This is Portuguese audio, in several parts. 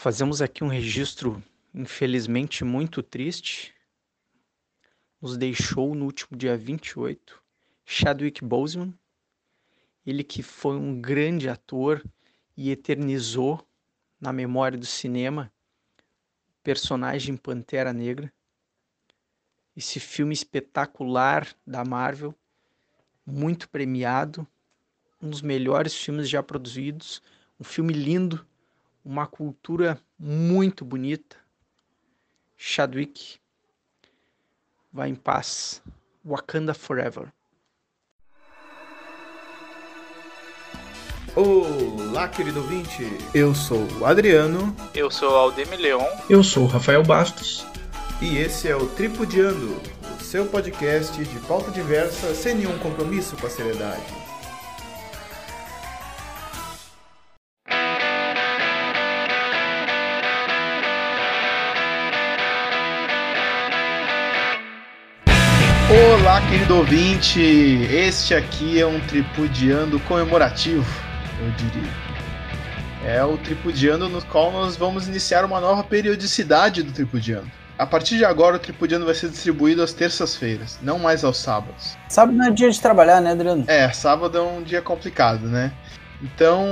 Fazemos aqui um registro, infelizmente, muito triste. Nos deixou no último dia 28 Chadwick Boseman, ele que foi um grande ator e eternizou na memória do cinema o personagem Pantera Negra. Esse filme espetacular da Marvel, muito premiado, um dos melhores filmes já produzidos, um filme lindo uma cultura muito bonita. Chadwick, vai em paz. Wakanda Forever. Olá, querido ouvinte. Eu sou o Adriano. Eu sou o Aldemir Leon. Eu sou o Rafael Bastos. E esse é o Tripudiando, o seu podcast de pauta diversa sem nenhum compromisso com a seriedade. Querido ouvinte! Este aqui é um tripudiando comemorativo, eu diria. É o tripudiando no qual nós vamos iniciar uma nova periodicidade do tripudiando. A partir de agora, o tripudiando vai ser distribuído às terças-feiras, não mais aos sábados. Sábado não é dia de trabalhar, né, Adriano? É, sábado é um dia complicado, né? Então,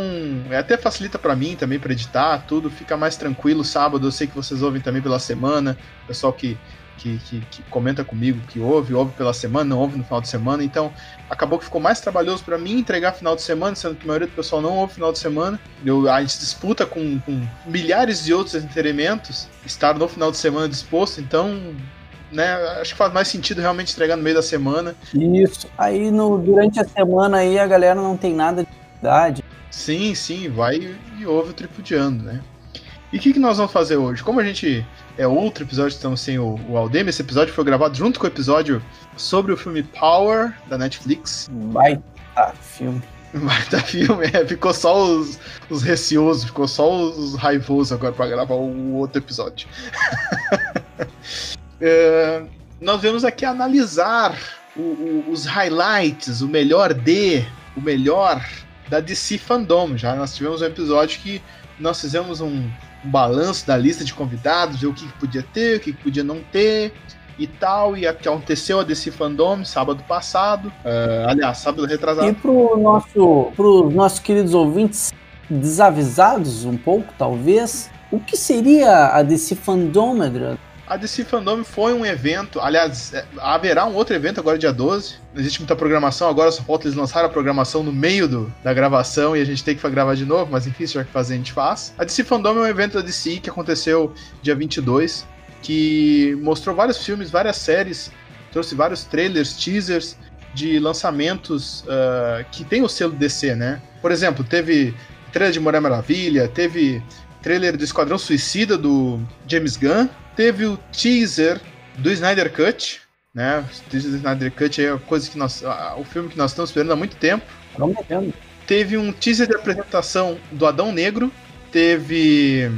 é até facilita para mim também para editar, tudo fica mais tranquilo sábado. Eu sei que vocês ouvem também pela semana, pessoal que que, que, que, comenta comigo que ouve, ouve pela semana, não ouve no final de semana. Então, acabou que ficou mais trabalhoso para mim entregar final de semana, sendo que a maioria do pessoal não ouve final de semana. Eu, a gente disputa com, com milhares de outros entretenimentos, estar no final de semana disposto. Então, né, acho que faz mais sentido realmente entregar no meio da semana. Isso. Aí, no, durante a semana, aí a galera não tem nada de idade. Sim, sim, vai e ouve o Tripudiando, né? E o que, que nós vamos fazer hoje? Como a gente é outro episódio, estamos sem o, o Aldemir. Esse episódio foi gravado junto com o episódio sobre o filme Power, da Netflix. Baita filme. Baita filme, é, ficou só os, os receosos, ficou só os raivosos agora para gravar o outro episódio. é, nós vamos aqui analisar o, o, os highlights, o melhor de, o melhor da DC Fandom. Já nós tivemos um episódio que nós fizemos um, um balanço da lista de convidados, ver o que, que podia ter, o que, que, podia não ter e tal. E aconteceu a DC Fandom sábado passado. Uh, aliás, sábado retrasado. E pro nosso, nossos queridos ouvintes desavisados um pouco, talvez, o que seria a Fandom, Adriano? A DC Fandom foi um evento, aliás, é, haverá um outro evento agora dia 12. Não existe muita programação, agora só falta eles lançaram a programação no meio do, da gravação e a gente tem que gravar de novo, mas enfim, tiver que fazer, a gente faz. A DC Fandom é um evento da DC que aconteceu dia 22, que mostrou vários filmes, várias séries, trouxe vários trailers, teasers de lançamentos uh, que tem o selo DC, né? Por exemplo, teve trailer de Mulher Maravilha, teve trailer do Esquadrão Suicida do James Gunn, teve o teaser do Snyder Cut, né? O teaser do Snyder Cut é a coisa que nós, o filme que nós estamos esperando há muito tempo. Prometendo. Teve um teaser de apresentação do Adão Negro, teve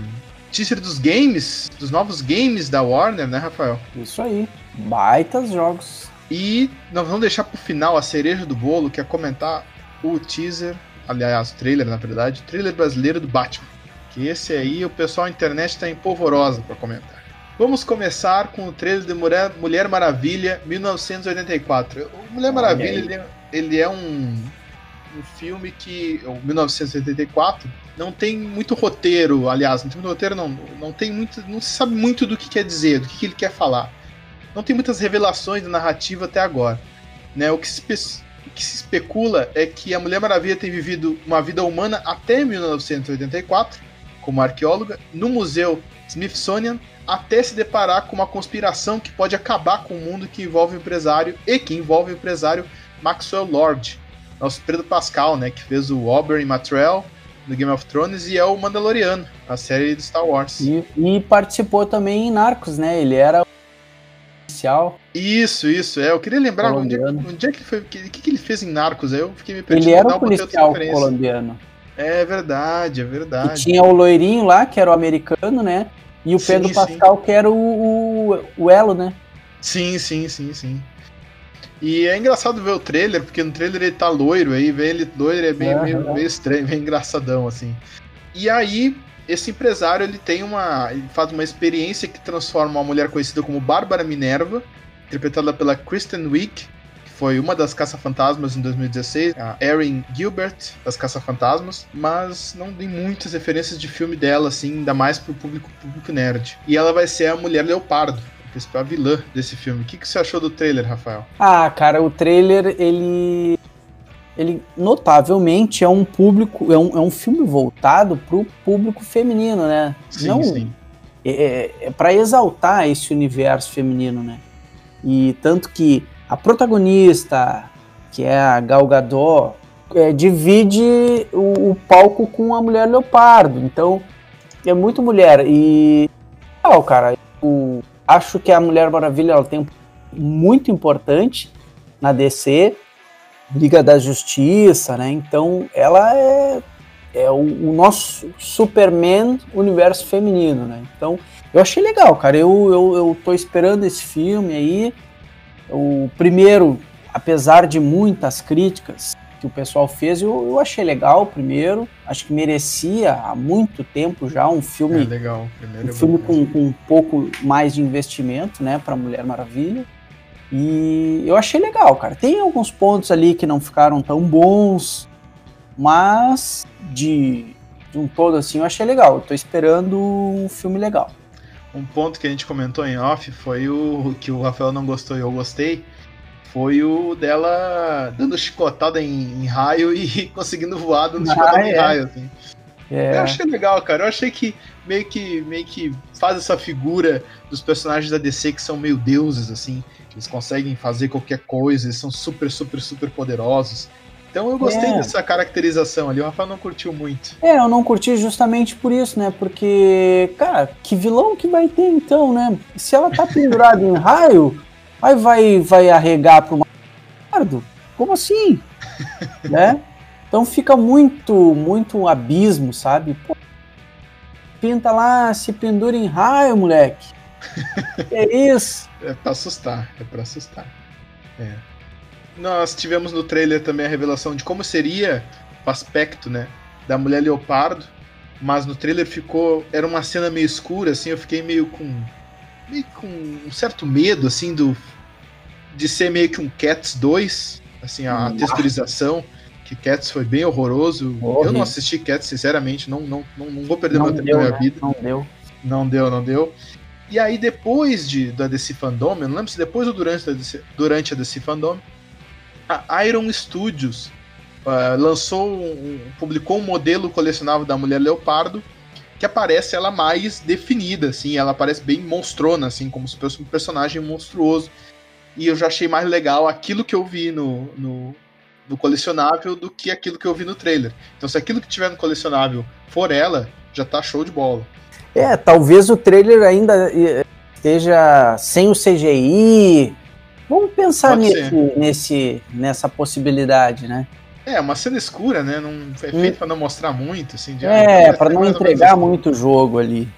teaser dos games, dos novos games da Warner, né, Rafael? Isso aí. Baitas jogos. E nós vamos deixar pro final a cereja do bolo, que é comentar o teaser, aliás, o trailer, na verdade, o trailer brasileiro do Batman. Que esse aí o pessoal na internet está empolvorosa para comentar. Vamos começar com o trailer de Mulher, Mulher Maravilha 1984. O Mulher Maravilha ele, é, ele, é um, um filme que, o 1984, não tem muito roteiro, aliás, não tem muito roteiro, não, não tem muito, não se sabe muito do que quer dizer, do que, que ele quer falar. Não tem muitas revelações da narrativa até agora. Né? O, que se, o que se especula é que a Mulher Maravilha tem vivido uma vida humana até 1984, como arqueóloga, no Museu Smithsonian até se deparar com uma conspiração que pode acabar com o mundo que envolve o empresário e que envolve o empresário Maxwell Lord, nosso Pedro Pascal, né, que fez o Oberyn Matrell no Game of Thrones e é o Mandaloriano, a série do Star Wars. E, e participou também em Narcos, né? Ele era oficial. Isso, isso. É, eu queria lembrar onde, é onde é que foi, o que, que ele fez em Narcos. Aí eu fiquei me perdendo. Ele era um policial colombiano. É verdade, é verdade. E tinha o loirinho lá, que era o americano, né? E o Pedro sim, Pascal, sim. que era o, o, o, elo, né? Sim, sim, sim, sim. E é engraçado ver o trailer, porque no trailer ele tá loiro, aí vê ele loiro é bem, meio, meio estranho, meio engraçadão, assim. E aí, esse empresário ele tem uma. Ele faz uma experiência que transforma uma mulher conhecida como Bárbara Minerva, interpretada pela Kristen Wiig, foi uma das caça-fantasmas em 2016, a Erin Gilbert, das caça-fantasmas, mas não tem muitas referências de filme dela, assim, ainda mais pro público, público nerd. E ela vai ser a mulher leopardo. A principal vilã desse filme. O que, que você achou do trailer, Rafael? Ah, cara, o trailer, ele ele notavelmente é um público, é um, é um filme voltado para o público feminino, né? Sim, Não, sim. É, é, é para exaltar esse universo feminino, né? E tanto que a protagonista, que é a Gal Gadot, é, divide o, o, palco com a Mulher Leopardo. Então, é muito mulher. E, oh, cara, eu acho que a Mulher Maravilha ela tem um muito importante na DC Liga da Justiça, né? Então ela é, é o, o, nosso Superman universo feminino, né? Então eu achei legal, cara. Eu, eu, eu tô esperando esse filme aí. O primeiro, apesar de muitas críticas que o pessoal fez, eu, eu achei legal o primeiro. Acho que merecia há muito tempo já um filme. É legal. Primeiro um é filme com, com um pouco mais de investimento, né, para Mulher Maravilha. E eu achei legal, cara. Tem alguns pontos ali que não ficaram tão bons, mas de, de um todo assim eu achei legal. Eu tô esperando um filme legal. Um ponto que a gente comentou em off foi o que o Rafael não gostou e eu gostei. Foi o dela dando chicotada em, em raio e conseguindo voar dando Ah, chicotada é. em raio, assim. É, Eu achei legal, cara. Eu achei que meio que meio que faz essa figura dos personagens da DC que são meio deuses, assim. Eles conseguem fazer qualquer coisa, eles são super, super, super poderosos. Então eu gostei É. dessa caracterização ali. O Rafael não curtiu muito. É, eu não curti justamente por isso, né? Porque, cara, que vilão que vai ter então, né? Se ela tá pendurada em raio, aí vai, vai arregar pro Mardo? Como assim? né? Então fica muito, muito um abismo, sabe? Pô, pinta lá, se pendura em raio, moleque. Que é isso? É pra assustar, é pra assustar. É. Nós tivemos no trailer também a revelação de como seria o aspecto, né, da mulher leopardo, mas no trailer ficou, era uma cena meio escura, assim, eu fiquei meio com meio com um certo medo, assim, do de ser meio que um Cats 2, assim, a Hum. texturização, que Cats foi bem horroroso. Eu Horrível. não assisti Cats, sinceramente, não, não, não, não vou perder Não meu tempo na minha né? vida. Não deu. Não deu, não deu. E aí, depois de, da DC Fandom, eu não lembro se depois ou durante, da DC, durante a DC Fandom, a Iron Studios ah, lançou, um- publicou um modelo colecionável da Mulher Leopardo, que aparece ela mais definida, assim, ela aparece bem monstrona, assim, como se fosse um personagem monstruoso. E eu já achei mais legal aquilo que eu vi no, no, no colecionável do que aquilo que eu vi no trailer. Então, se aquilo que tiver no colecionável for ela, já tá show de bola. É, talvez o trailer ainda eh, esteja sem o CGI. Vamos pensar Pode nesse, ser. nesse, nessa possibilidade, né? É, uma cena escura, né? Não, é Hum. feito pra não mostrar muito, assim. de- É, para não entregar muito jogo ali.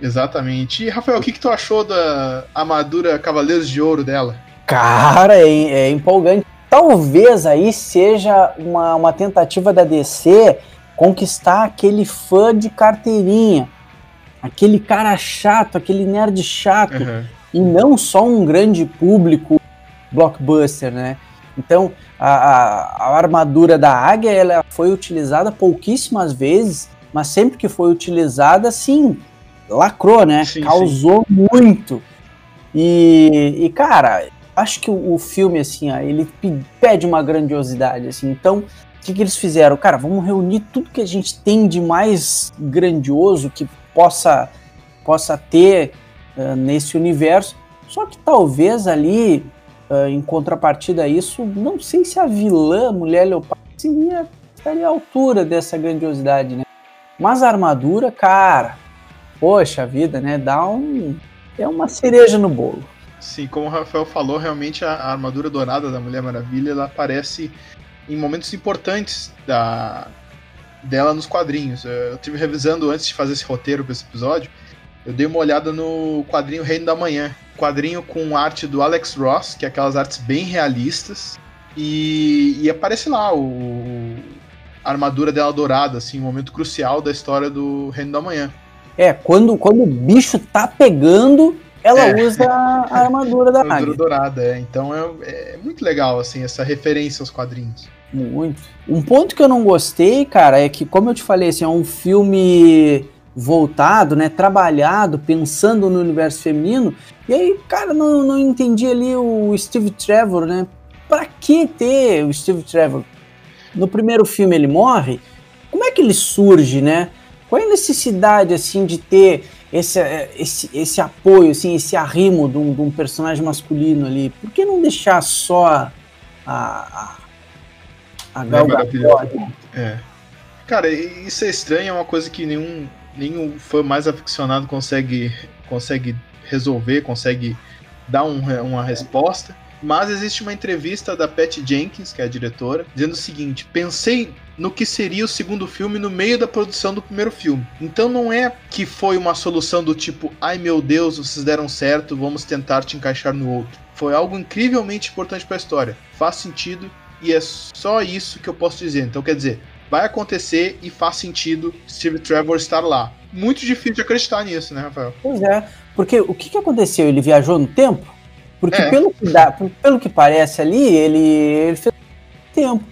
Exatamente. E, Rafael, o que, que tu achou da armadura Cavaleiros de Ouro dela? Cara, é, é empolgante. Talvez aí seja uma, uma tentativa da DC conquistar aquele fã de carteirinha. Aquele cara chato, aquele nerd chato. Aham. e não só um grande público blockbuster, né? Então, a, a- a armadura da águia ela foi utilizada pouquíssimas vezes, mas sempre que foi utilizada, sim, lacrou, né? Sim, Causou muito. E, e, cara, acho que o, o filme, assim, ó, ele pe- pede uma grandiosidade, assim. Então, o que, que eles fizeram? Cara, vamos reunir tudo que a gente tem de mais grandioso que possa, possa ter eh, nesse universo. Só que talvez ali, eh, em contrapartida a isso, não sei se a vilã Mulher Leopardo seria, estaria à altura dessa grandiosidade, né? Mas a armadura, cara, poxa vida, né? Dá um. É uma cereja no bolo. Sim, como o Rafael falou, realmente a, a armadura dourada da Mulher Maravilha ela aparece em momentos importantes da, dela nos quadrinhos. Eu estive revisando antes de fazer esse roteiro para esse episódio. Eu dei uma olhada no quadrinho Reino da Manhã. Quadrinho com arte do Alex Ross, que é aquelas artes bem realistas. E, e aparece lá o, a armadura dela dourada, assim, um momento crucial da história do Reino da Manhã. É, quando, quando o bicho tá pegando, ela É. usa a armadura da armadura águia. dourada, é. Então é, é muito legal, assim, essa referência aos quadrinhos. Muito. Um ponto que eu não gostei, cara, é que, como eu te falei, assim, é um filme voltado, né, trabalhado, pensando no universo feminino, e aí, cara, não, não entendi ali o Steve Trevor, né? Pra que ter o Steve Trevor? No primeiro filme ele morre, como é que ele surge, né? Qual é a necessidade, assim, de ter esse, esse, esse apoio, assim, esse arrimo de um, de um personagem masculino ali? Por que não deixar só a, a, a Gal Gadot? É. Cara, isso é estranho, é uma coisa que nenhum, nenhum fã mais aficionado consegue, consegue resolver, consegue dar um uma resposta. Mas existe uma entrevista da Pat Jenkins, que é a diretora, dizendo o seguinte: pensei no que seria o segundo filme no meio da produção do primeiro filme. Então não é que foi uma solução do tipo, ai meu Deus, vocês deram certo, vamos tentar te encaixar no outro. Foi algo incrivelmente importante para a história. Faz sentido e é só isso que eu posso dizer. Então quer dizer, vai acontecer e faz sentido Steve Trevor estar lá. Muito difícil de acreditar nisso, né, Rafael? Pois é, porque o que, que aconteceu? Ele viajou no tempo? Porque É. pelo, que dá, pelo que parece ali, ele, ele fez tempo.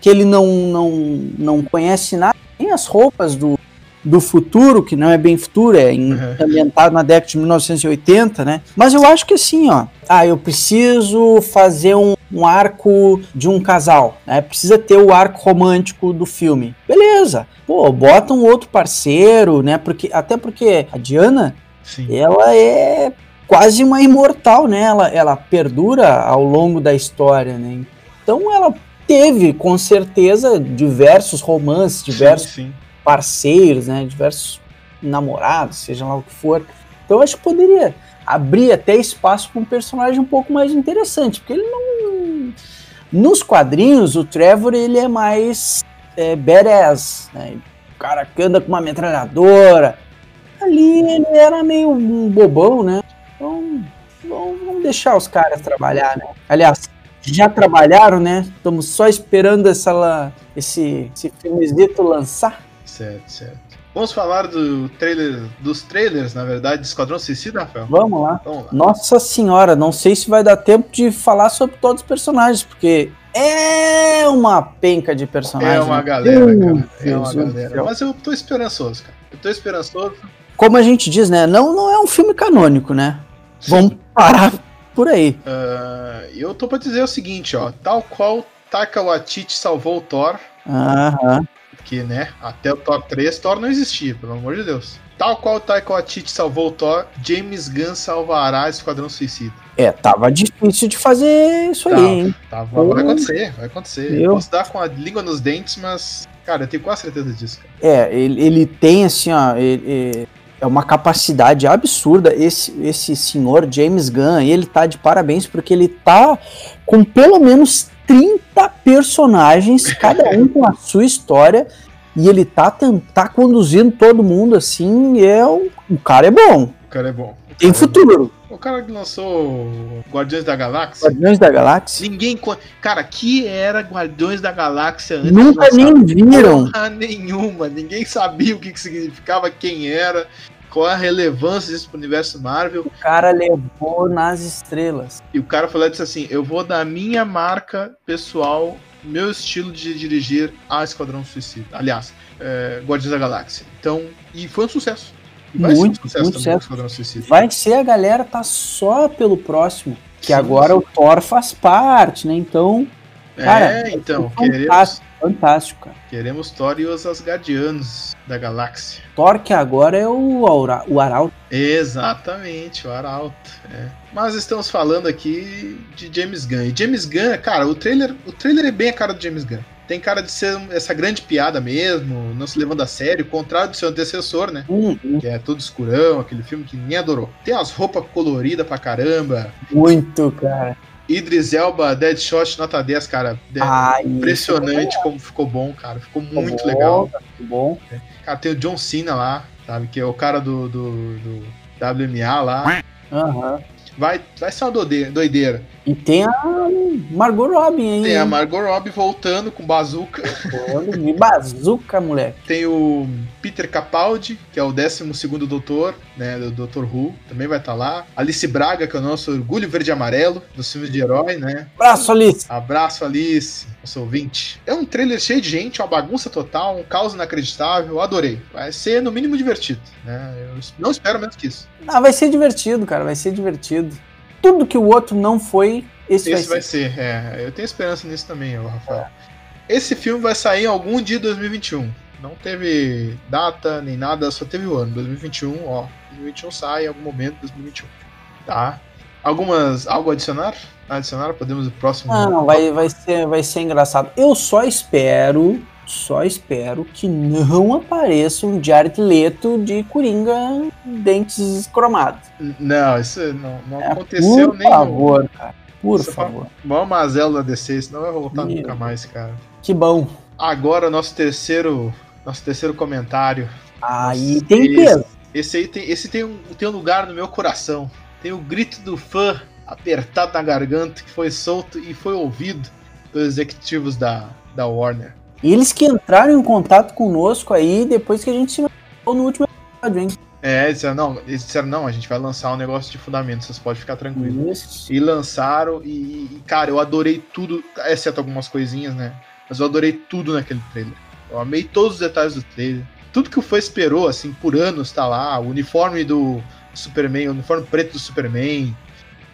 Que ele não, não, não conhece nada, nem as roupas do, do futuro, que não é bem futuro, é Uhum. ambientado na década de 1980, né? Mas eu acho que assim, ó, ah, eu preciso fazer um, um arco de um casal, né? Precisa ter o arco romântico do filme. Beleza. Pô, bota um outro parceiro, né? Porque, até porque a Diana, Sim. ela é quase uma imortal, né? Ela, ela perdura ao longo da história, né? Então ela teve, com certeza, diversos romances, diversos Sim, sim. parceiros, né? Diversos namorados, seja lá o que for. Então eu acho que poderia abrir até espaço para um personagem um pouco mais interessante, porque ele não... Nos quadrinhos, o Trevor, ele é mais é, badass, né? O cara que anda com uma metralhadora. Ali ele era meio um bobão, né? Então, vamos, deixar os caras trabalhar, né? Aliás, já trabalharam, né? Estamos só esperando essa, esse, esse filmezito lançar. Certo, certo. Vamos falar do trailer, dos trailers, na verdade, de Esquadrão Suicida, Rafael? Vamos lá. Vamos lá. Nossa senhora, não sei se vai dar tempo de falar sobre todos os personagens, porque é uma penca de personagens. É uma né? galera, cara. É Deus uma do galera. céu. Mas eu tô esperançoso, cara. Eu tô esperançoso. Como a gente diz, né? Não, não é um filme canônico, né? Vamos parar por aí. Ah, eu tô pra dizer o seguinte, ó. Tal qual Taika Waititi salvou o Thor, Aham. Que, né, até o Thor 3, Thor não existia, pelo amor de Deus. Tal qual Taika Waititi salvou o Thor, James Gunn salvará Esquadrão Suicida. É, tava difícil de fazer isso aí, Tá. hein? Tá, vai acontecer, vai acontecer. Eu Eu- posso dar com a língua nos dentes, mas, cara, eu tenho quase certeza disso, cara. É, ele, ele tem assim, ó, ele- é uma capacidade absurda. Esse, esse senhor James Gunn, ele tá de parabéns porque ele tá com pelo menos 30 personagens, cada um com a sua história, e ele tá, tá conduzindo todo mundo assim. e É um, o cara é bom, O cara é bom. O tem é futuro. O cara que lançou Guardiões da Galáxia. Guardiões da Galáxia. Ninguém. Cara, que era Guardiões da Galáxia antes Nunca nem viram. Porra nenhuma. Ninguém sabia o que, que significava, quem era, qual a relevância disso pro universo Marvel. O cara levou nas estrelas. E o cara falou disse assim: Eu vou dar minha marca pessoal, meu estilo de dirigir a Esquadrão Suicida. Aliás, é, Guardiões da Galáxia. Então, e foi um sucesso. E vai Muito, ser um sucesso muito também. Esquadrão Suicida. Vai ser a galera tá só pelo próximo. Que Sim, agora sim. o Thor faz parte, né? Então, cara, é, então, queremos, fantástico, cara. queremos Thor e os Asgardianos da galáxia. Thor que agora é o, Aura, o Arauto. Exatamente, o Arauto. é. Mas estamos falando aqui de James Gunn. E James Gunn, cara, o trailer, o trailer é bem a cara do James Gunn. Tem cara de ser essa grande piada mesmo, não se levando a sério, contrário do seu antecessor, né? Hum, hum, Que é todo escurão, aquele filme que ninguém adorou. Tem as roupas coloridas pra caramba. muito, cara. Idris Elba, Deadshot, nota 10, cara. É impressionante como ficou bom, cara. Ficou ficou muito bom, legal. ficou bom. Cara, tem o John Cena lá, sabe? Que é o cara do, do, do WMA lá. Aham. Vai, vai ser uma doideira. E tem a Margot Robin aí. Tem a hein? Margot Robbie voltando com bazuca. Bazuca, moleque. Tem o Peter Capaldi, que é o 12 doutor, né, do Dr. Who, também vai estar lá. Alice Braga, que é o nosso orgulho verde e amarelo dos filmes de herói, né? Abraço, Alice. Abraço, Alice, nosso ouvinte. É um trailer cheio de gente, uma bagunça total, um caos inacreditável. Eu adorei. Vai ser, no mínimo, divertido, né? Eu não espero menos que isso. Ah, vai ser divertido, cara. Vai ser divertido. Tudo que o outro não foi, esse, Esse vai vai ser. ser, é. Eu tenho esperança nisso também, Rafael. Esse filme vai sair em algum dia de 2021. Não teve data nem nada, só teve o ano. 2021, ó. 2021 sai em algum momento de 2021. Tá? Algumas. Algo a adicionar? Adicionar? Podemos ir pro próximo. Não, vai, vai, ser, vai ser engraçado. Eu só espero, só espero que não apareça um Jared Leto de Coringa dentes cromados. Não, isso não, não É, aconteceu por nem favor, cara. Por Isso favor. no maior mazelo da DC, senão vai voltar Meu. nunca mais, cara. Que bom. Agora, nosso terceiro. Nosso terceiro comentário. Aí Nossa, tem peso. Esse aí tem, esse tem, um, tem um lugar no meu coração. Tem o grito do fã apertado na garganta que foi solto e foi ouvido pelos executivos da, da Warner. Eles que entraram em contato conosco aí depois que a gente se no último episódio, hein? É, eles disseram, não, eles disseram, não, a gente vai lançar um negócio de fundamento, vocês podem ficar tranquilos. E lançaram, e, e, cara, eu adorei tudo, exceto algumas coisinhas, né? Mas eu adorei tudo naquele trailer. Eu amei todos os detalhes do trailer. Tudo que o fã esperou, assim, por anos tá lá. O uniforme do Superman, o uniforme preto do Superman.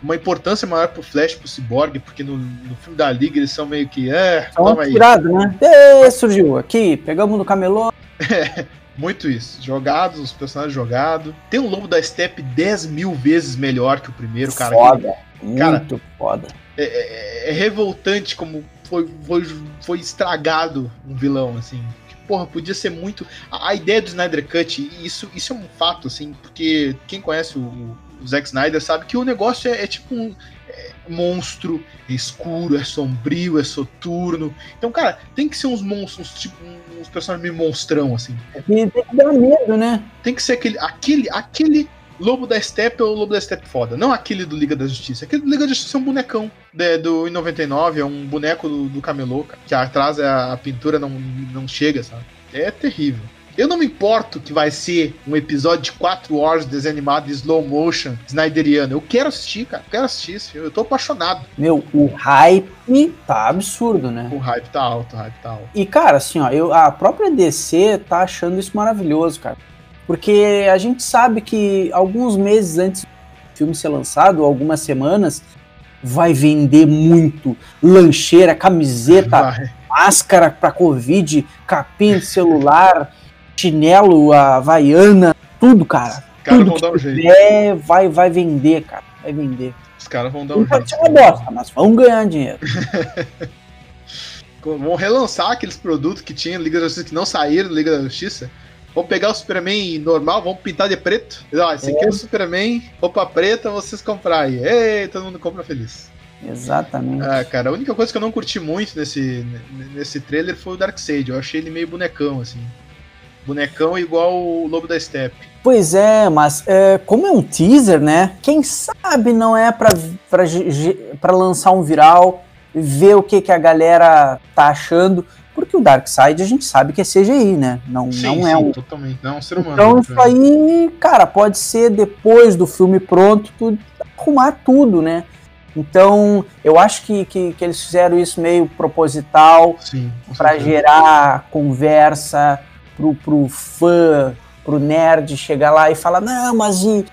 Uma importância maior pro Flash, pro Cyborg, porque no, no filme da Liga eles são meio que. É, Então, toma aí. tirado, né? Ê, surgiu aqui, pegamos no camelô. Muito isso. Jogados, os personagens jogados. Tem um Lobo da Steppe 10 mil vezes melhor que o primeiro, cara. foda. Cara, Muito foda. é, é- é revoltante como foi, foi, foi estragado um vilão, assim. Porra, podia ser muito. A, a ideia do Snyder Cut, isso, isso é um fato, assim, porque quem conhece o, o Zack Snyder sabe que o negócio é, é tipo um é monstro, é escuro, é sombrio, é soturno. Então, cara, tem que ser uns monstros, tipo, uns personagens meio monstrão, assim. E tem que dar medo, né? Tem que ser aquele, aquele, aquele Lobo da Steppe ou Lobo da Steppe foda. Não aquele do Liga da Justiça. Aquele do Liga da Justiça é um bonecão né, do em 99, é um boneco do, do camelô, cara, que atrás a, a pintura não, não chega, sabe? É terrível. Eu não me importo que vai ser um episódio de 4 horas desanimado de slow motion, snyderiano. Eu quero assistir, cara. Eu quero assistir esse filme. Eu tô apaixonado. Meu, o hype tá absurdo, né? O hype tá alto, o hype tá alto. E, cara, assim, ó, eu, a própria DC tá achando isso maravilhoso, cara. Porque a gente sabe que alguns meses antes do filme ser lançado, algumas semanas, vai vender muito lancheira, camiseta, Vai. máscara pra Covid, capinha de celular, chinelo, havaiana, tudo, cara. Os caras vão dar um jeito. tiver, vai, vai vender, cara. Vai vender. Os caras vão dar um Não pode jeito. ser uma bosta, mas vão ganhar dinheiro. Vão relançar aqueles produtos que tinha no Liga da Justiça que não saíram do Liga da Justiça. Vão pegar o Superman normal, vão pintar de preto. Ó, esse aqui é o Superman, roupa preta, vocês comprar aí. Ei, todo mundo compra feliz. Exatamente. Ah, cara, a única coisa que eu não curti muito nesse, nesse trailer foi o Darkseid. Eu achei ele meio bonecão, assim. Bonecão igual o Lobo da Steppe. Pois é, mas é, como é um teaser, né? Quem sabe não é pra, pra, pra lançar um viral, ver o que, que a galera tá achando. Porque o Darkseid a gente sabe que é CGI, né? Não, não é um. totalmente. Não é um ser humano. Então né? isso aí, cara, pode ser depois do filme pronto, tu arrumar tudo, né? Então, eu acho que, que, que eles fizeram isso meio proposital, Sim, para gerar conversa pro, pro fã, pro nerd chegar lá e falar, não, mas e,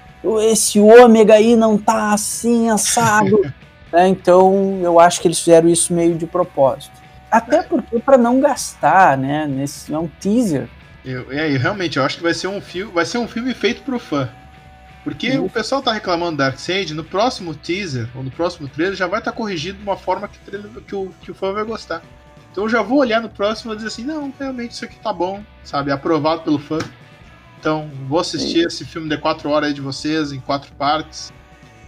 esse ômega aí não tá assim, assado. Né, Então, eu acho que eles fizeram isso meio de propósito. Até porque para não gastar, né? Nesse, é um teaser. Eu, é, eu realmente, eu acho que vai ser um filme, vai ser um filme feito pro fã. Porque Isso. o pessoal tá reclamando do Darkseid, no próximo teaser, ou no próximo trailer, já vai estar corrigido de uma forma que, que o, que o fã vai gostar. Então eu já vou olhar no próximo e dizer assim, não, realmente isso aqui tá bom, sabe? Aprovado pelo fã. Então, vou assistir esse filme de 4 horas aí de vocês, em quatro partes.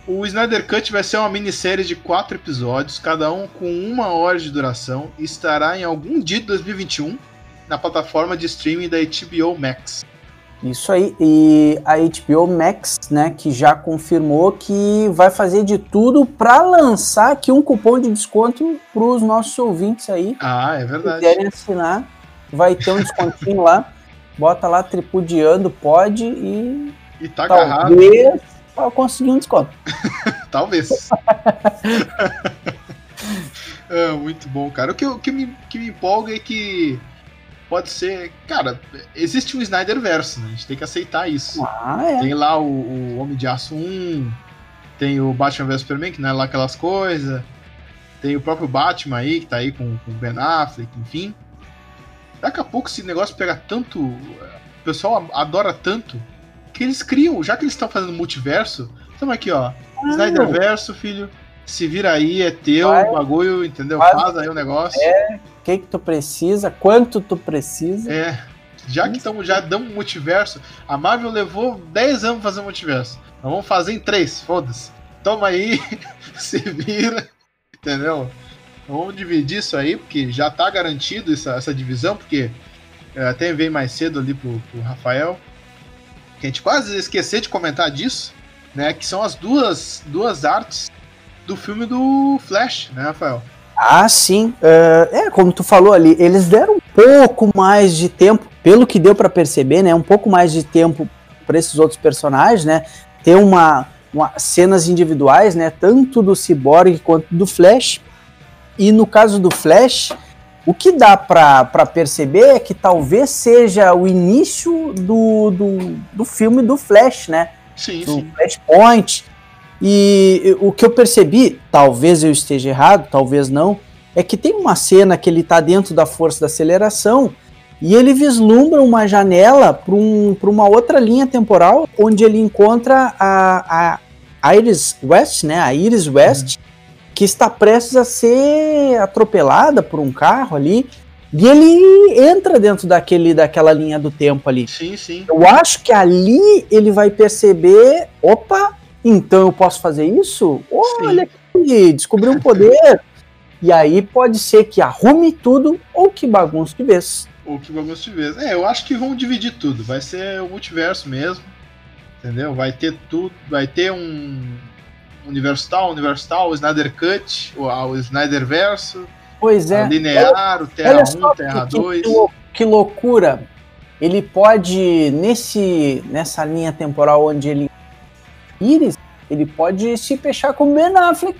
O Snyder Cut vai ser uma minissérie de quatro episódios, cada um com uma hora de duração, e estará em algum dia de 2021 na plataforma de streaming da HBO Max. Isso aí, e a HBO Max, né, que já confirmou que vai fazer de tudo para lançar aqui um cupom de desconto para os nossos ouvintes aí. Ah, é Se verdade. quiserem assinar, vai ter um descontinho lá. Bota lá tripudiando, pode e E tá agarrado. Talvez vai conseguir um desconto. Talvez. Ah, muito bom, cara. O que, o que, me, que me empolga é que pode ser. Cara, existe um Snyder Verso, né? A gente tem que aceitar isso. Ah, é. Tem lá o, o Homem de Aço 1, tem o Batman vs Superman, que não é lá aquelas coisas. Tem o próprio Batman aí, que tá aí com com o Ben Affleck, enfim. Daqui a pouco esse negócio pega tanto. O pessoal adora tanto que eles criam, já que eles estão fazendo multiverso, estamos aqui, ó. Snyder Verso, filho. Se vira aí, é teu, Vai. o bagulho, entendeu? Vai. Faz aí o negócio. O que, que tu precisa? Quanto tu precisa? É. Já que estamos já dando multiverso, a Marvel levou 10 anos pra fazer multiverso. Nós vamos fazer em 3, foda-se. Toma aí, se vira, entendeu? Vamos dividir isso aí, porque já tá garantido essa, essa divisão, porque eu até veio mais cedo ali pro, pro Rafael, que a gente quase esqueceu de comentar disso, né? Que são as duas, duas artes do filme do Flash, né, Rafael? Ah, sim. É, é, como tu falou ali, eles deram um pouco mais de tempo, pelo que deu pra perceber, né? Um pouco mais de tempo para esses outros personagens, né? Ter uma, uma- cenas individuais, né? Tanto do Cyborg quanto do Flash. E no caso do Flash, o que dá pra perceber é que talvez seja o início do, do, do filme do Flash, né? Sim, do sim. Flashpoint. E o que eu percebi, talvez eu esteja errado, talvez não, é que tem uma cena que ele tá dentro da força da aceleração e ele vislumbra uma janela para um, pra uma outra linha temporal onde ele encontra a, a Iris West, né? A Iris West, que está prestes a ser atropelada por um carro ali. E ele entra dentro daquele, daquela linha do tempo ali. Sim, sim. Eu acho que ali ele vai perceber, opa, então eu posso fazer isso? Olha aqui, descobri um poder. E aí pode ser que arrume tudo ou que bagunce de vez. Ou que bagunça de vez. É, eu acho que vão dividir tudo. Vai ser o multiverso mesmo. Entendeu? Vai ter tudo. Vai ter um universo tal, universo tal, o Snyder Cut, o, o Snyder Verso, Pois é. o linear, o Terra Olha 1, só Terra que, que- 2. que que loucura. Ele pode, nesse, nessa linha temporal onde ele. Iris, ele pode se fechar com Ben Affleck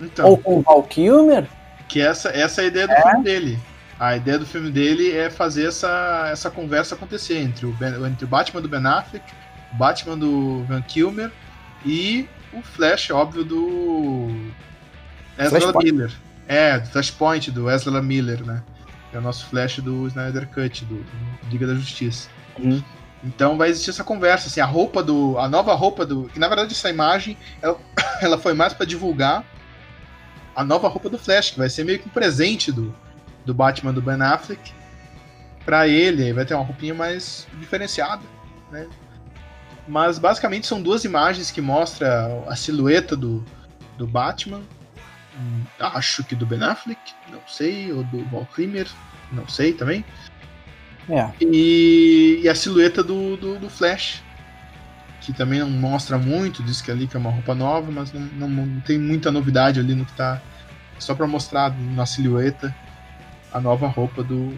Então, ou com Val Kilmer. que essa, essa é a ideia do filme dele. A ideia do filme dele é fazer essa, essa conversa acontecer entre o, ben, entre o Batman do Ben Affleck, o Batman do Van Kilmer e o Flash, óbvio, do Ezra Flashpoint. Miller. É, do Flashpoint, do Ezra Miller, né? É o nosso Flash do Snyder Cut, do, do Liga da Justiça. Uhum. Então vai existir essa conversa, assim, a roupa do. A nova roupa do. Que na verdade essa imagem ela, ela foi mais pra divulgar a nova roupa do Flash, que vai ser meio que um presente do, do Batman do Ben Affleck pra ele. Aí vai ter uma roupinha mais diferenciada, né? Mas basicamente são duas imagens que mostram a silhueta do, do Batman. Hum, Acho que do Ben Affleck, não sei, ou do Val Kilmer, não sei também. É. E, e a silhueta do, do, do Flash. Que também não mostra muito, diz que ali que é uma roupa nova, mas não, não, não tem muita novidade ali no que tá. Só pra mostrar na silhueta a nova roupa do,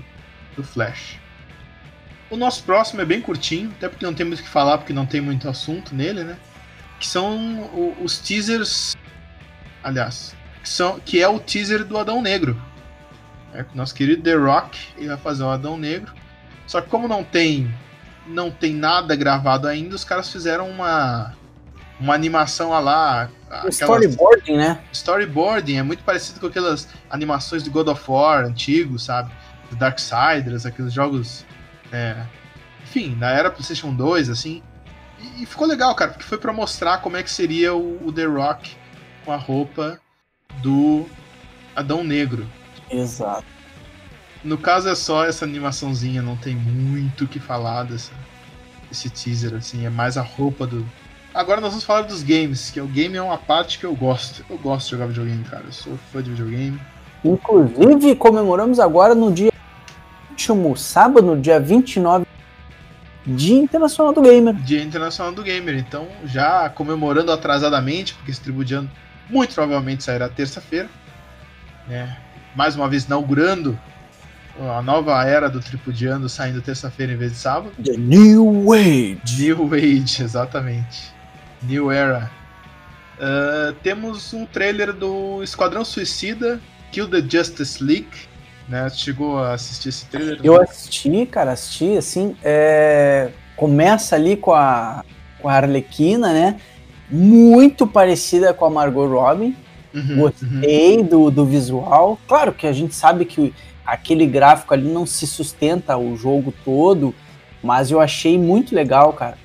do Flash. O nosso próximo é bem curtinho, até porque não tem muito o que falar, porque não tem muito assunto nele, né? Que são os teasers. Aliás, que, são, que é o teaser do Adão Negro. É, o nosso querido The Rock ele vai fazer o Adão Negro. Só que como não tem não tem nada gravado ainda, os caras fizeram uma uma animação a lá, aquelas- Storyboarding, né? storyboarding, é muito parecido com aquelas animações do God of War antigo, sabe? Do Darksiders, aqueles jogos é, enfim, na era PlayStation 2 assim. E, e ficou legal, cara, porque foi pra mostrar como é que seria o, o The Rock com a roupa do Adão Negro. Exato. No caso é só essa animaçãozinha, não tem muito o que falar dessa, desse teaser, assim, é mais a roupa do. Agora nós vamos falar dos games, que o game é uma parte que eu gosto. Eu gosto de jogar videogame, cara. Eu sou fã de videogame. Inclusive, comemoramos agora no dia último sábado, dia 29 Dia Internacional do Gamer. Dia Internacional do Gamer. Então, já comemorando atrasadamente, porque esse tribo de ano muito provavelmente sairá terça-feira. Né? Mais uma vez inaugurando a nova era do Tripudiano saindo terça-feira em vez de sábado. The New Age. New Age, exatamente. New Era. Uh, temos um trailer do Esquadrão Suicida, Kill the Justice League. Né? Chegou a assistir esse trailer? Eu assisti, cara, assisti, assim. É... Começa ali com a, com a Arlequina, né? Muito parecida com a Margot Robbie. Uhum, Gostei uhum. Do, do visual. Claro que a gente sabe que aquele gráfico ali não se sustenta o jogo todo, mas eu achei muito legal, cara.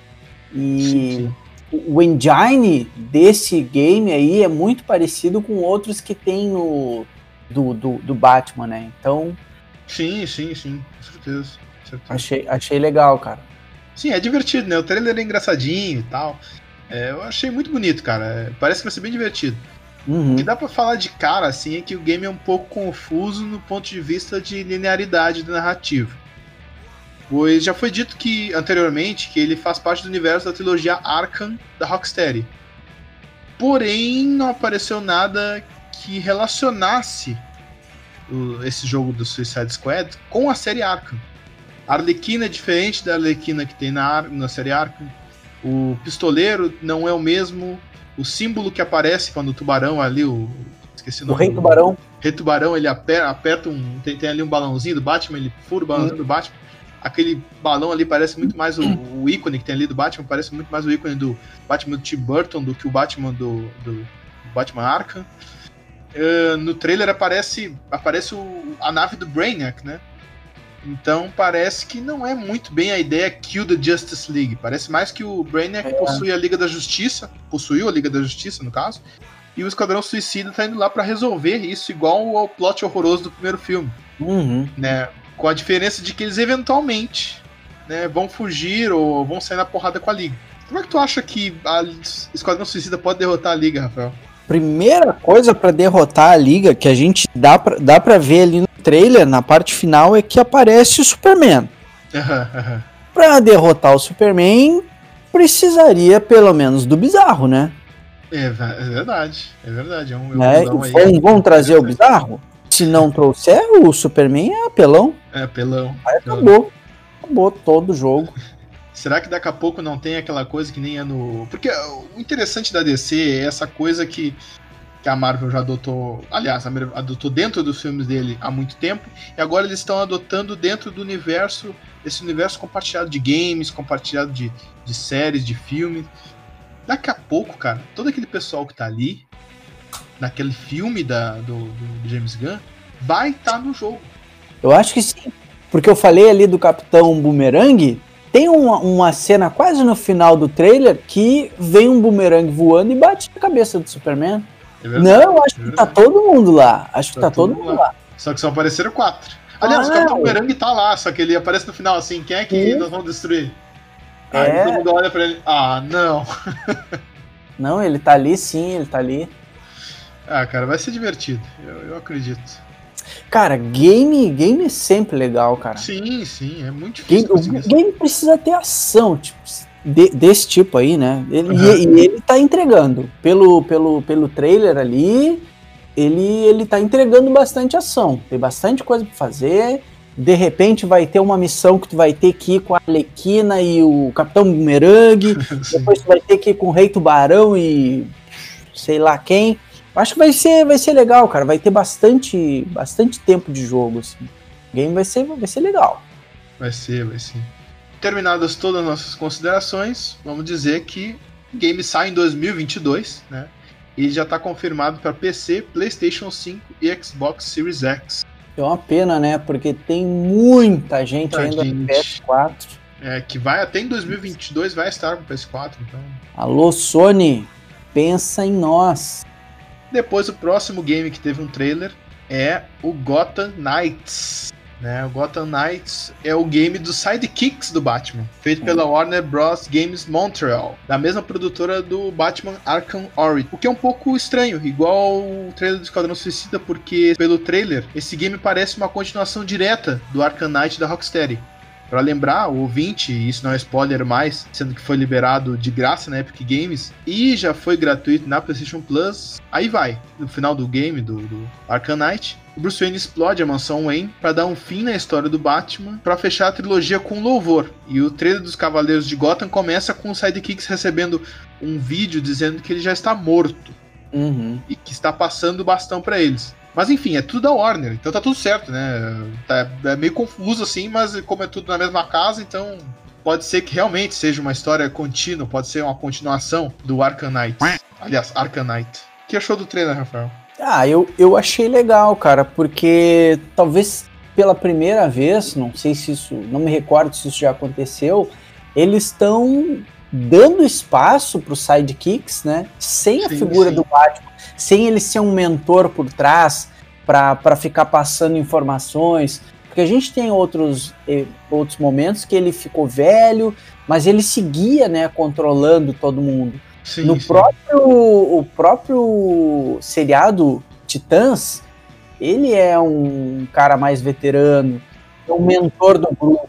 E sim, sim. o engine desse game aí é muito parecido com outros que tem no do, do, do Batman, né? Então. Sim, sim, sim, com certeza, certeza. Achei, achei legal, cara. Sim, é divertido, né? O trailer é engraçadinho e tal. É, eu achei muito bonito, cara. É, parece que vai ser bem divertido. Uhum. O que dá pra falar de cara, assim, é que o game é um pouco confuso no ponto de vista de linearidade da narrativa. Pois já foi dito que anteriormente que ele faz parte do universo da trilogia Arkham da Rocksteady. Porém, não apareceu nada que relacionasse o, esse jogo do Suicide Squad com a série Arkham. A Arlequina é diferente da Arlequina que tem na, na série Arkham. O pistoleiro não é o mesmo o símbolo que aparece quando o tubarão ali, o. Esqueci o nome. O Rei Tubarão. O Rei Tubarão, ele aperta, aperta um. Tem, tem, ali um balãozinho do Batman, ele fura o balãozinho hum. do Batman. Aquele balão ali parece muito mais o, o, ícone que tem ali do Batman, parece muito mais o ícone do Batman do Tim Burton do que o Batman do, do Batman Arkham. Uh, no trailer aparece, aparece o, a nave do Brainiac, né? Então parece que não é muito bem a ideia Kill the Justice League. Parece mais que o Brainiac é. possui a Liga da Justiça, possuiu a Liga da Justiça, no caso, e o Esquadrão Suicida tá indo lá para resolver isso, igual ao plot horroroso do primeiro filme. Uhum. Né? Com a diferença de que eles eventualmente né, vão fugir ou vão sair na porrada com a Liga. Como é que tu acha que a Esquadrão Suicida pode derrotar a Liga, Rafael? Primeira coisa para derrotar a Liga que a gente dá pra, dá pra ver ali no trailer, na parte final, é que aparece o Superman. Uhum, Pra derrotar o Superman, precisaria pelo menos do bizarro, né? É, é verdade, é verdade. É um, é, vão, vão trazer o bizarro? Se não trouxer, o Superman é apelão. É apelão. Aí acabou. Acabou todo o jogo. Será que daqui a pouco não tem aquela coisa que nem é no. Porque o interessante da DC é essa coisa que que a Marvel já adotou, aliás, adotou dentro dos filmes dele há muito tempo, e agora eles estão adotando dentro do universo, esse universo compartilhado de games, compartilhado de, de séries, de filmes. Daqui a pouco, cara, todo aquele pessoal que tá ali, naquele filme da, do, do James Gunn, vai estar tá no jogo. Eu acho que sim, porque eu falei ali do Capitão Boomerang, tem uma, uma cena quase no final do trailer que vem um boomerang voando e bate na cabeça do Superman. É não, eu acho é que tá todo mundo lá. Acho que tá, tá todo mundo lá. lá. Só que só apareceram quatro. Aliás, ah, o Capitão Boomerang tá lá, só que ele aparece no final assim, quem é que Sim. nós vamos destruir? É. Aí todo mundo olha pra ele, ah, não. não, ele tá ali sim, ele tá ali. Ah, cara, vai ser divertido, eu, eu acredito. Cara, game, game é sempre legal, cara. Sim, sim, é muito difícil. Game, o game precisa ter ação, tipo, de, desse tipo aí, né? Ele, uhum. e, e, ele tá entregando. Pelo, pelo, pelo trailer ali, ele, ele tá entregando bastante ação. Tem bastante coisa pra fazer. De repente vai ter uma missão que tu vai ter que ir com a Alequina e o Capitão Bumerangue. depois tu vai ter que ir com o Rei Tubarão e sei lá quem. Acho que vai ser, vai ser legal, cara. Vai ter bastante, bastante tempo de jogo. Assim. O game vai ser, vai ser legal. Vai ser, vai ser terminadas todas as nossas considerações, vamos dizer que o game sai em 2022, né? E já está confirmado para PC, PlayStation 5 e Xbox Series X. É uma pena, né? Porque tem muita gente ainda gente. no PS4. É, que vai até em 2022 vai estar com o PS4, então. Alô, Sony, pensa em nós. Depois o próximo game que teve um trailer é o Gotham Knights. Né? O Gotham Knights é o game dos sidekicks do Batman, feito pela Warner Bros. Games Montreal, da mesma produtora do Batman Arkham Origins. O que é um pouco estranho, igual o trailer do Esquadrão Suicida, porque pelo trailer, esse game parece uma continuação direta do Arkham Knight da Rocksteady. Para lembrar, o ouvinte, isso não é spoiler mais, sendo que foi liberado de graça na Epic Games e já foi gratuito na PlayStation Plus. Aí vai, no final do game, do, do Arcanite, o Bruce Wayne explode a mansão Wayne para dar um fim na história do Batman, para fechar a trilogia com louvor. E o trailer dos Cavaleiros de Gotham começa com o Sidekicks recebendo um vídeo dizendo que ele já está morto Uhum. e que está passando o bastão para eles. Mas enfim, é tudo da Warner, então tá tudo certo, né? Tá, é meio confuso assim, mas como é tudo na mesma casa, então pode ser que realmente seja uma história contínua, pode ser uma continuação do Arcanite. Aliás, Arcanite. O que achou do trailer, Rafael? Ah, eu, eu achei legal, cara, porque talvez pela primeira vez, não sei se isso, não me recordo se isso já aconteceu, eles estão dando espaço para os sidekicks, né? Sem a Sim, figura sim. do Batman, sem ele ser um mentor por trás para ficar passando informações. Porque a gente tem outros, eh, outros momentos que ele ficou velho, mas ele seguia, né, controlando todo mundo. Sim, No próprio, o próprio seriado Titãs, ele é um cara mais veterano, é um mentor do grupo.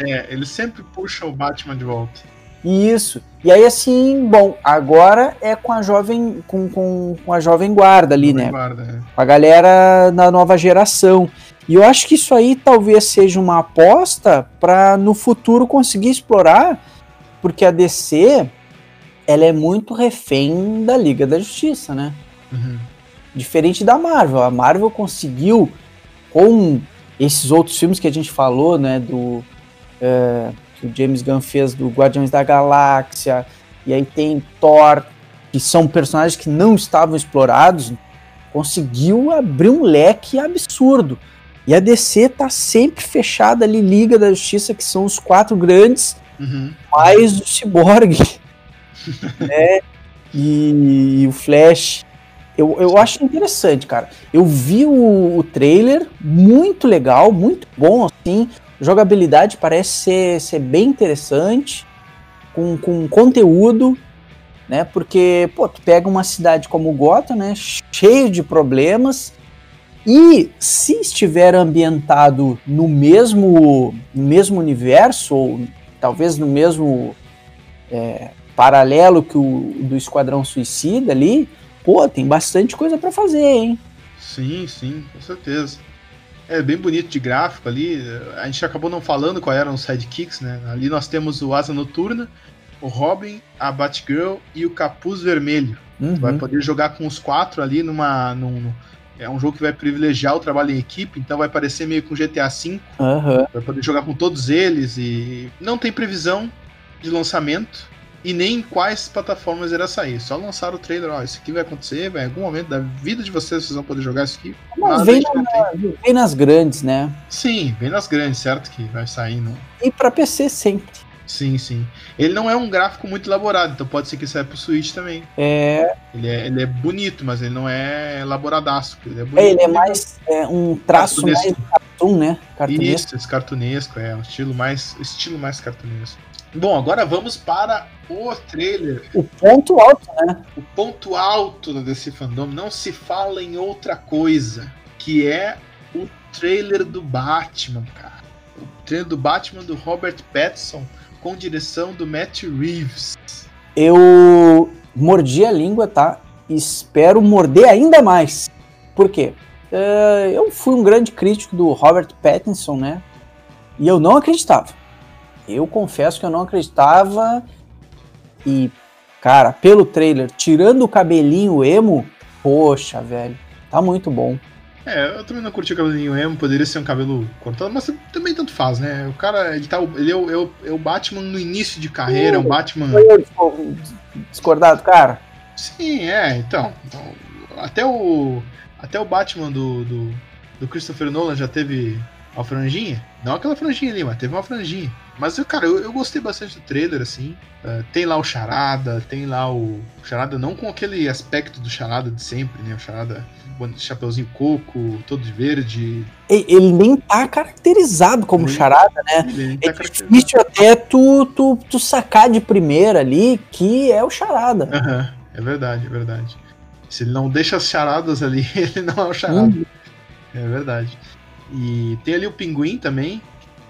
É, eles sempre puxam o Batman de volta. Isso. E aí, assim, bom, agora é com a jovem, com, com, com a jovem guarda ali, né? Guarda, é. Com a galera da nova geração. E eu acho que isso aí talvez seja uma aposta para no futuro conseguir explorar, porque a DC ela é muito refém da Liga da Justiça, né? Uhum. Diferente da Marvel. A Marvel conseguiu, com esses outros filmes que a gente falou, né? Do. que o James Gunn fez do Guardiões da Galáxia. E aí tem Thor, que são personagens que não estavam explorados. Conseguiu abrir um leque absurdo. E a DC tá sempre fechada ali, Liga da Justiça, que são os quatro grandes, Uhum. mais o Cyborg, né? E, e o Flash. Eu, eu acho interessante, cara. Eu vi o, o trailer, muito legal, muito bom, assim. Jogabilidade parece ser, ser bem interessante, com, com conteúdo, né? Porque, pô, tu pega uma cidade como Gotham, né? Cheio de problemas. E se estiver ambientado no mesmo, no mesmo universo, ou talvez no mesmo é, paralelo que o do Esquadrão Suicida ali, pô, tem bastante coisa pra fazer, hein? Sim, sim, com certeza. É bem bonito de gráfico ali. A gente acabou não falando qual eram os sidekicks, né? Ali nós temos o Asa Noturna, o Robin, a Batgirl e o Capuz Vermelho. Uhum. Vai poder jogar com os quatro ali numa. Num, é um jogo que vai privilegiar o trabalho em equipe, então vai parecer meio com GTA V. Aham. Vai poder jogar com todos eles e não tem previsão de lançamento e nem em quais plataformas irá sair. Só lançaram o trailer, ó, isso aqui vai acontecer, vai, em algum momento da vida de vocês vocês vão poder jogar isso aqui. Mas vem, na- vem nas grandes, né? Sim, bem nas grandes, certo que vai sair, não. E pra PC sempre. Sim, sim. Ele não é um gráfico muito elaborado, então pode ser que saia pro Switch também. É, Ele é, ele é bonito, mas ele não é elaboradaço. Ele é bonito. é, ele é mais é, um traço mais cartoon, né? Cartunesco. Isso, esse cartunesco, é um estilo mais, estilo mais cartunesco. Bom, agora vamos para o trailer. O ponto alto, né? O ponto alto DC Fandom, não se fala em outra coisa, que é o trailer do Batman, cara. O trailer do Batman do Robert Pattinson com direção do Matt Reeves. Eu mordi a língua, tá? Espero morder ainda mais. Por quê? É, eu fui um grande crítico do Robert Pattinson, né? E eu não acreditava. Eu confesso que eu não acreditava. E, cara, pelo trailer, tirando o cabelinho emo, poxa, velho, tá muito bom. É, eu também não curti o cabelinho emo, poderia ser um cabelo cortado, mas também tanto faz, né? O cara, ele, tá, ele é, o, é o- é o Batman no início de carreira, é um Batman. Foi eu disco- discordado, cara? Sim, é, então. então, até o. Até o Batman do, do, do Christopher Nolan já teve uma franjinha. Não aquela franjinha ali, mas teve uma franjinha. Mas, cara, eu, eu gostei bastante do trailer, assim. Uh, tem lá o Charada, tem lá o. o Charada não com aquele aspecto do Charada de sempre, né? O Charada, chapeuzinho coco, todo de verde. Ele nem tá caracterizado como Ele- charada, né? Ele É tá caracterizado. difícil até tu, tu, tu sacar de primeira ali que é o charada. Aham, é verdade, é verdade. Se ele não deixa as charadas ali, ele não é o charada. Hum, É verdade. E tem ali o Pinguim também.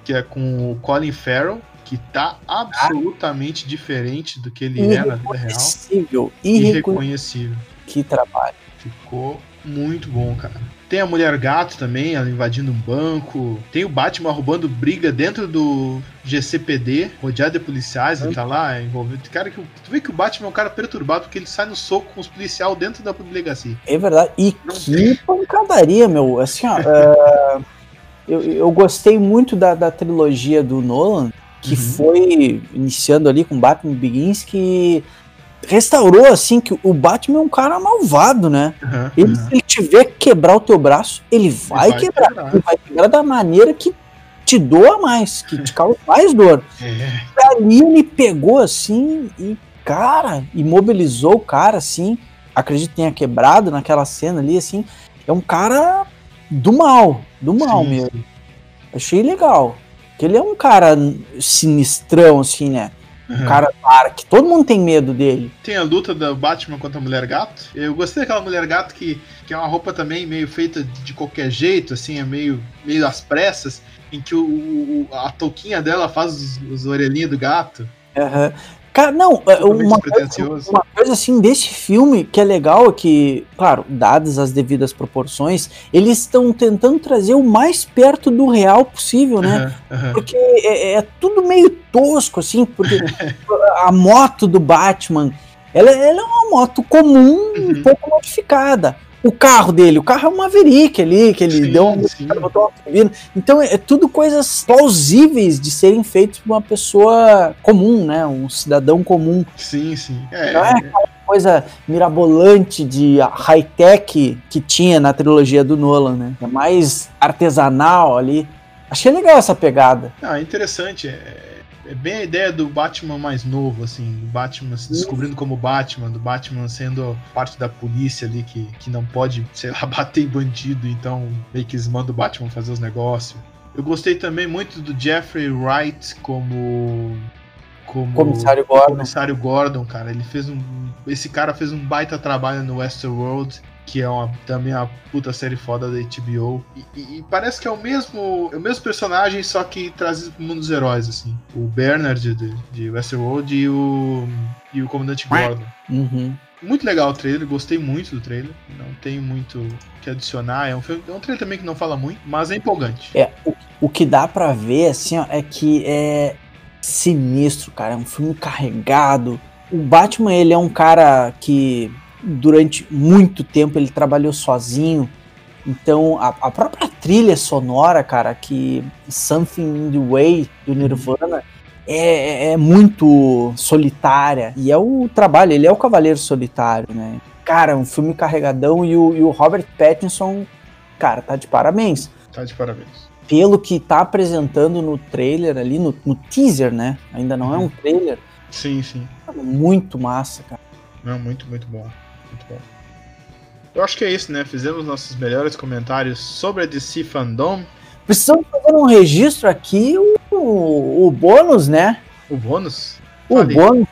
Que é com o Colin Farrell, que tá absolutamente diferente do que ele era na vida real. Irreconhecível. Que trabalho. Ficou muito bom, cara. Tem a mulher gato também, ela invadindo um banco. Tem o Batman roubando briga dentro do GCPD, rodeado de policiais, ele tá lá envolvido. Cara, que, tu vê que o Batman é um cara perturbado porque ele sai no soco com os policiais dentro da delegacia. É verdade. E que pancadaria, meu. Assim, ó. é, eu, eu gostei muito da, da trilogia do Nolan, que Uhum. foi iniciando ali com Batman Begins, que restaurou, assim, que o Batman é um cara malvado, né? Aham, Ele, aham. Se ele tiver que quebrar o teu braço, ele vai, vai quebrar. quebrar. Ele vai quebrar da maneira que te doa mais, que te causa mais dor. É, E ali ele pegou assim e, cara, imobilizou o cara assim. Acredito que tenha quebrado naquela cena ali, assim. É um cara do mal, do mal sim, mesmo. Achei legal. Que ele é um cara sinistrão, assim, né? Um cara dark. Todo mundo tem medo dele. Tem a luta do Batman contra a Mulher Gato. Eu gostei daquela Mulher Gato que, que é uma roupa também meio feita de qualquer jeito, assim, é meio, meio às pressas, em que o, o- a touquinha dela faz os, os orelhinhos do gato. Aham. Cara, não, é, uma coisa, uma coisa assim desse filme que é legal é que, claro, dadas as devidas proporções, eles estão tentando trazer o mais perto do real possível, né? Aham, aham. Porque é, é tudo meio tosco, assim, porque a moto do Batman, ela, ela é uma moto comum, um Uhum. pouco modificada. O carro dele, o carro é um Maverick ali, que ele Sim, deu uma sim. cara, botou uma turbina. Então é, é tudo coisas plausíveis de serem feitas por uma pessoa comum, né? Um cidadão comum. Sim, sim. É, Não é aquela coisa mirabolante de high-tech que tinha na trilogia do Nolan, né? É mais artesanal ali. Achei legal essa pegada. Ah, interessante. É, é bem a ideia do Batman mais novo, assim, do Batman se descobrindo como Batman, do Batman sendo parte da polícia ali que, que não pode, sei lá, bater em bandido, então meio que eles mandam o Batman fazer os negócios. Eu gostei também muito do Jeffrey Wright como. como Comissário Gordon. Comissário Gordon, cara. Ele fez um. Esse cara fez um baita trabalho no Westworld, que é uma, também uma puta série foda da HBO. E, e- e parece que é o mesmo, é o mesmo personagem, só que trazido pro mundo dos heróis, assim. O Bernard de, de Westworld e o. e o Comandante Gordon. Uhum. Muito legal o trailer, gostei muito do trailer. Não tem muito o que adicionar. É um, filme, é um trailer também que não fala muito, mas é empolgante. É, o, o que dá pra ver, assim, ó, é que é sinistro, cara. É um filme carregado. O Batman, ele é um cara que durante muito tempo ele trabalhou sozinho. Então, a, a própria trilha sonora, cara, que Something in the Way do Nirvana é, é- é muito solitária. E é o trabalho, ele é o Cavaleiro Solitário, né? Cara, é um filme carregadão e o, e o Robert Pattinson, cara, tá de parabéns Tá de parabéns. pelo que tá apresentando no trailer ali, no, no teaser, né? Ainda não é um trailer. Sim, sim. Muito massa, cara. Não, muito, muito bom. Muito bom. Eu acho que é isso, né? Fizemos nossos melhores comentários sobre a DC Fandom. Precisamos fazer um registro aqui, o, o, o bônus, né? O bônus? O Fale. bônus.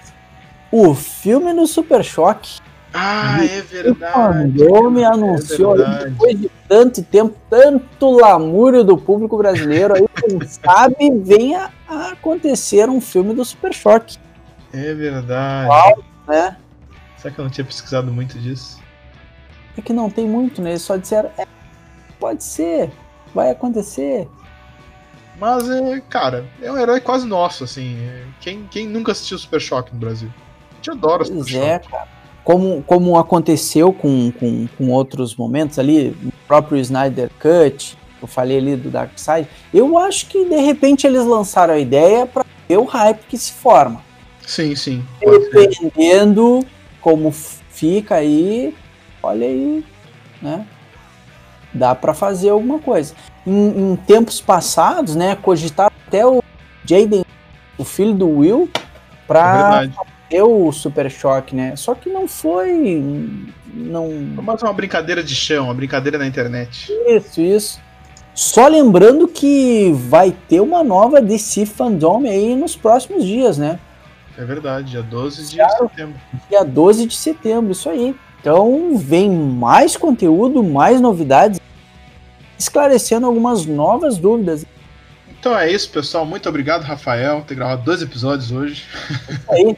O filme no Super Choque. Ah, é O verdade. Fandom me anunciou aí, verdade. depois de tanto tempo, tanto lamúrio do público brasileiro, aí quem sabe venha a acontecer um filme do Super Choque, É verdade. né? Será que eu não tinha pesquisado muito disso? É que não tem muito, né? Eles só disseram, é, pode ser, vai acontecer. Mas, é, cara, é um herói quase nosso, assim. É, Quem, quem nunca assistiu Super Choque no Brasil? A gente adora Super é, Choque. cara. Como, como aconteceu com, com, com outros momentos ali, o próprio Snyder Cut, eu falei ali do Dark Side, eu acho que de repente eles lançaram a ideia para ver o hype que se forma. Sim, sim. Pode ser. Como fica aí, olha aí, né? Dá para fazer alguma coisa. Em, em tempos passados, né, cogitava até o Jaden, o filho do Will, É para ter o Super Choque, né? Só que não foi. Não. Mais uma brincadeira de chão, uma brincadeira na internet. Isso, isso. Só lembrando que vai ter uma nova DC Fandom aí nos próximos dias, né? É verdade, dia 12 de Claro. setembro. Dia 12 de setembro, isso aí. Então vem mais conteúdo, mais novidades, esclarecendo algumas novas dúvidas. Então é isso, pessoal. Muito obrigado, Rafael, por ter gravado dois episódios hoje. É aí.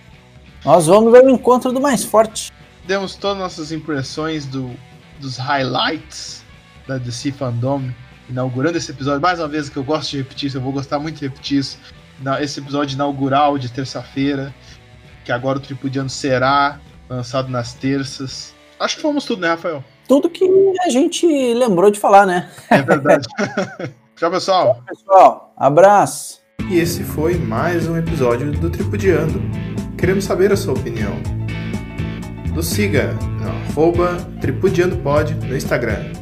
Nós vamos ver o encontro do mais forte. Demos todas as nossas impressões do, dos highlights da DC Fandom, inaugurando esse episódio. Mais uma vez que eu gosto de repetir isso, eu vou gostar muito de repetir isso. Esse episódio inaugural de terça-feira, que agora o Tripudiano será lançado nas terças. Acho que fomos tudo, né, Rafael? Tudo que a gente lembrou de falar, né? É verdade. Tchau, pessoal. Tchau, pessoal. Abraço. E esse foi mais um episódio do Tripudiando. Queremos saber a sua opinião. Nos siga no arroba tripudiandopod no Instagram